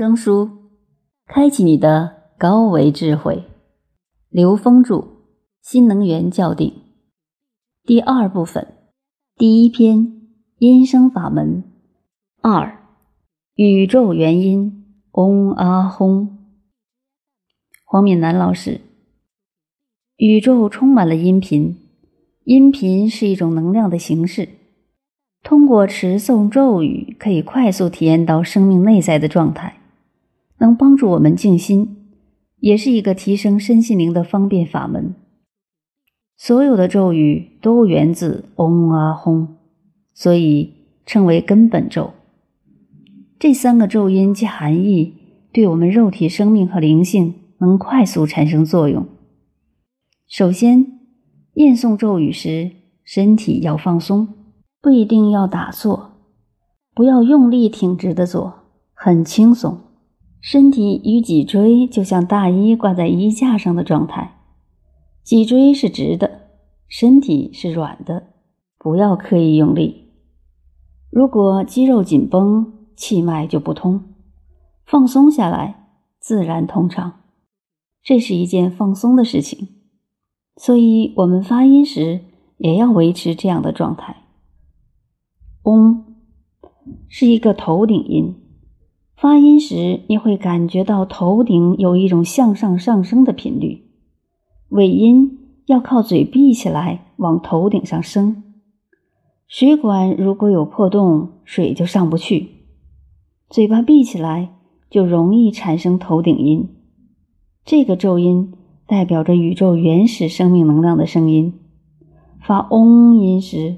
生疏，开启你的高维智慧。刘峰著《新能源教定》第二部分第一篇：音声法门二，宇宙原因。嗡阿吽。黄敏南老师，宇宙充满了音频，音频是一种能量的形式。通过持诵咒语，可以快速体验到生命内在的状态，能帮助我们静心，也是一个提升身心灵的方便法门。所有的咒语都源自嗡阿吽，所以称为根本咒。这三个咒音及含义，对我们肉体生命和灵性能快速产生作用。首先，念诵咒语时，身体要放松。不一定要打坐，不要用力挺直的坐，很轻松。身体与脊椎就像大衣挂在衣架上的状态，脊椎是直的，身体是软的。不要刻意用力。如果肌肉紧绷，气脉就不通；放松下来，自然通畅。这是一件放松的事情，所以我们发音时也要维持这样的状态。嗡是一个头顶音，发音时你会感觉到头顶有一种向上上升的频率。尾音要靠嘴闭起来往头顶上升。水管如果有破洞，水就上不去。嘴巴闭起来就容易产生头顶音。这个咒音代表着宇宙原始生命能量的声音。发嗡音时。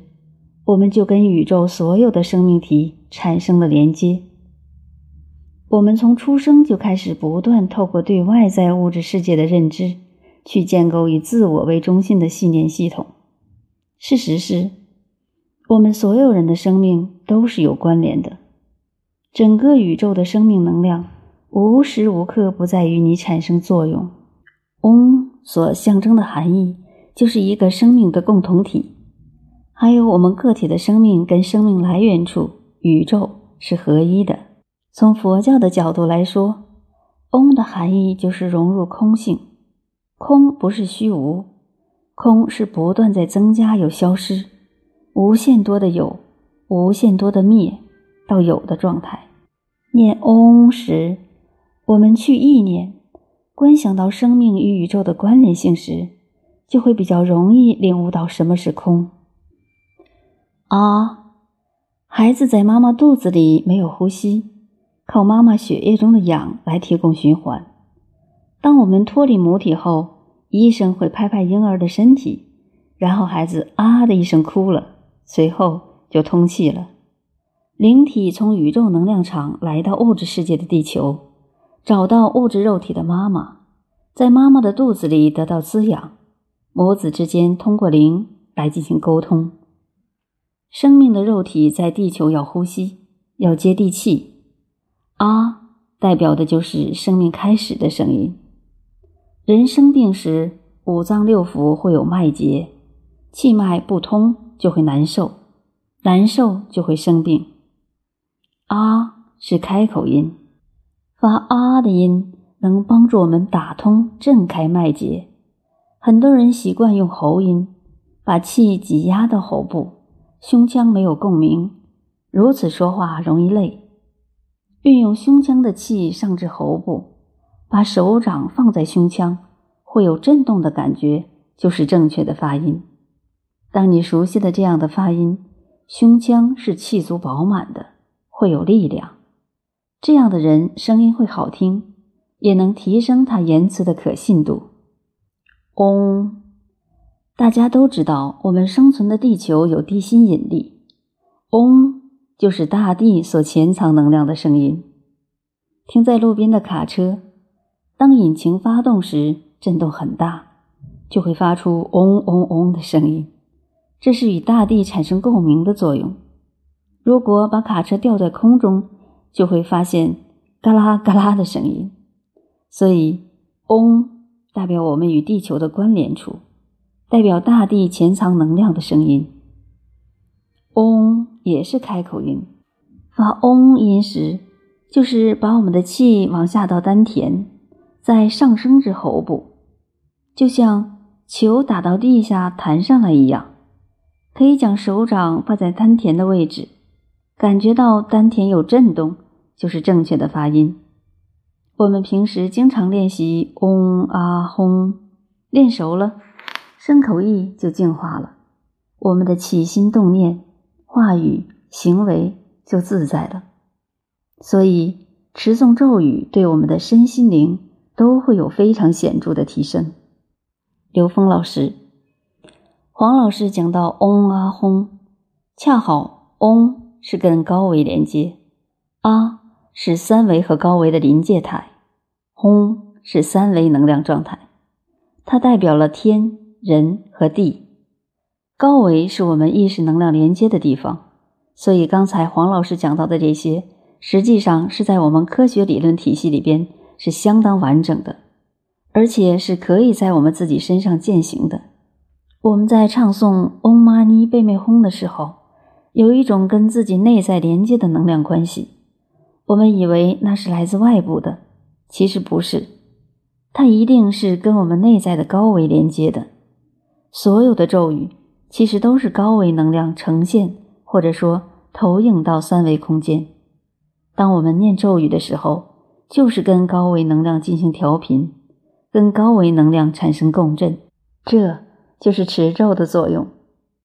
我们就跟宇宙所有的生命体产生了连接。我们从出生就开始不断透过对外在物质世界的认知，去建构以自我为中心的信念系统。事实是，我们所有人的生命都是有关联的。整个宇宙的生命能量无时无刻不在与你产生作用。嗡所象征的含义，就是一个生命的共同体。还有我们个体的生命跟生命来源处宇宙是合一的。从佛教的角度来说，嗡的含义就是融入空性。空不是虚无，空是不断在增加又消失，无限多的有，无限多的灭，到有的状态。念嗡时，我们去意念，观想到生命与宇宙的关联性时，就会比较容易领悟到什么是空。啊，孩子在妈妈肚子里没有呼吸，靠妈妈血液中的氧来提供循环。当我们脱离母体后，医生会拍拍婴儿的身体，然后孩子啊的一声哭了，随后就通气了。灵体从宇宙能量场来到物质世界的地球，找到物质肉体的妈妈，在妈妈的肚子里得到滋养，母子之间通过灵来进行沟通。生命的肉体在地球要呼吸，要接地气。啊，代表的就是生命开始的声音。人生病时，五脏六腑会有脉结，气脉不通就会难受，难受就会生病。啊是开口音，发啊的音能帮助我们打通、震开脉结。很多人习惯用喉音，把气挤压到喉部。胸腔没有共鸣，如此说话容易累。运用胸腔的气上至喉部，把手掌放在胸腔，会有震动的感觉，就是正确的发音。当你熟悉的这样的发音，胸腔是气足饱满的，会有力量。这样的人声音会好听，也能提升他言辞的可信度。嗡。大家都知道，我们生存的地球有地心引力。嗡，就是大地所潜藏能量的声音。停在路边的卡车，当引擎发动时，震动很大，就会发出嗡嗡嗡的声音。这是与大地产生共鸣的作用。如果把卡车吊在空中，就会发现嘎啦嘎啦的声音。所以，嗡代表我们与地球的关联处。代表大地潜藏能量的声音，嗡也是开口音。发嗡音时，就是把我们的气往下到丹田，再上升至喉部，就像球打到地下弹上来一样。可以将手掌放在丹田的位置，感觉到丹田有震动，就是正确的发音。我们平时经常练习嗡啊轰，练熟了，声口意就净化了，我们的起心动念、话语、行为就自在了。所以持诵咒语对我们的身心灵都会有非常显著的提升。刘峰老师，黄老师讲到嗡啊轰，恰好嗡是跟高维连接，啊是三维和高维的临界态。轰是三维能量状态，它代表了天、人和地。高维是我们意识能量连接的地方，所以刚才黄老师讲到的这些，实际上是在我们科学理论体系里边是相当完整的，而且是可以在我们自己身上践行的。我们在唱诵嗡嘛呢贝美吽的时候，有一种跟自己内在连接的能量关系，我们以为那是来自外部的。其实不是，它一定是跟我们内在的高维连接的。所有的咒语其实都是高维能量呈现，或者说投影到三维空间。当我们念咒语的时候，就是跟高维能量进行调频，跟高维能量产生共振，这就是持咒的作用。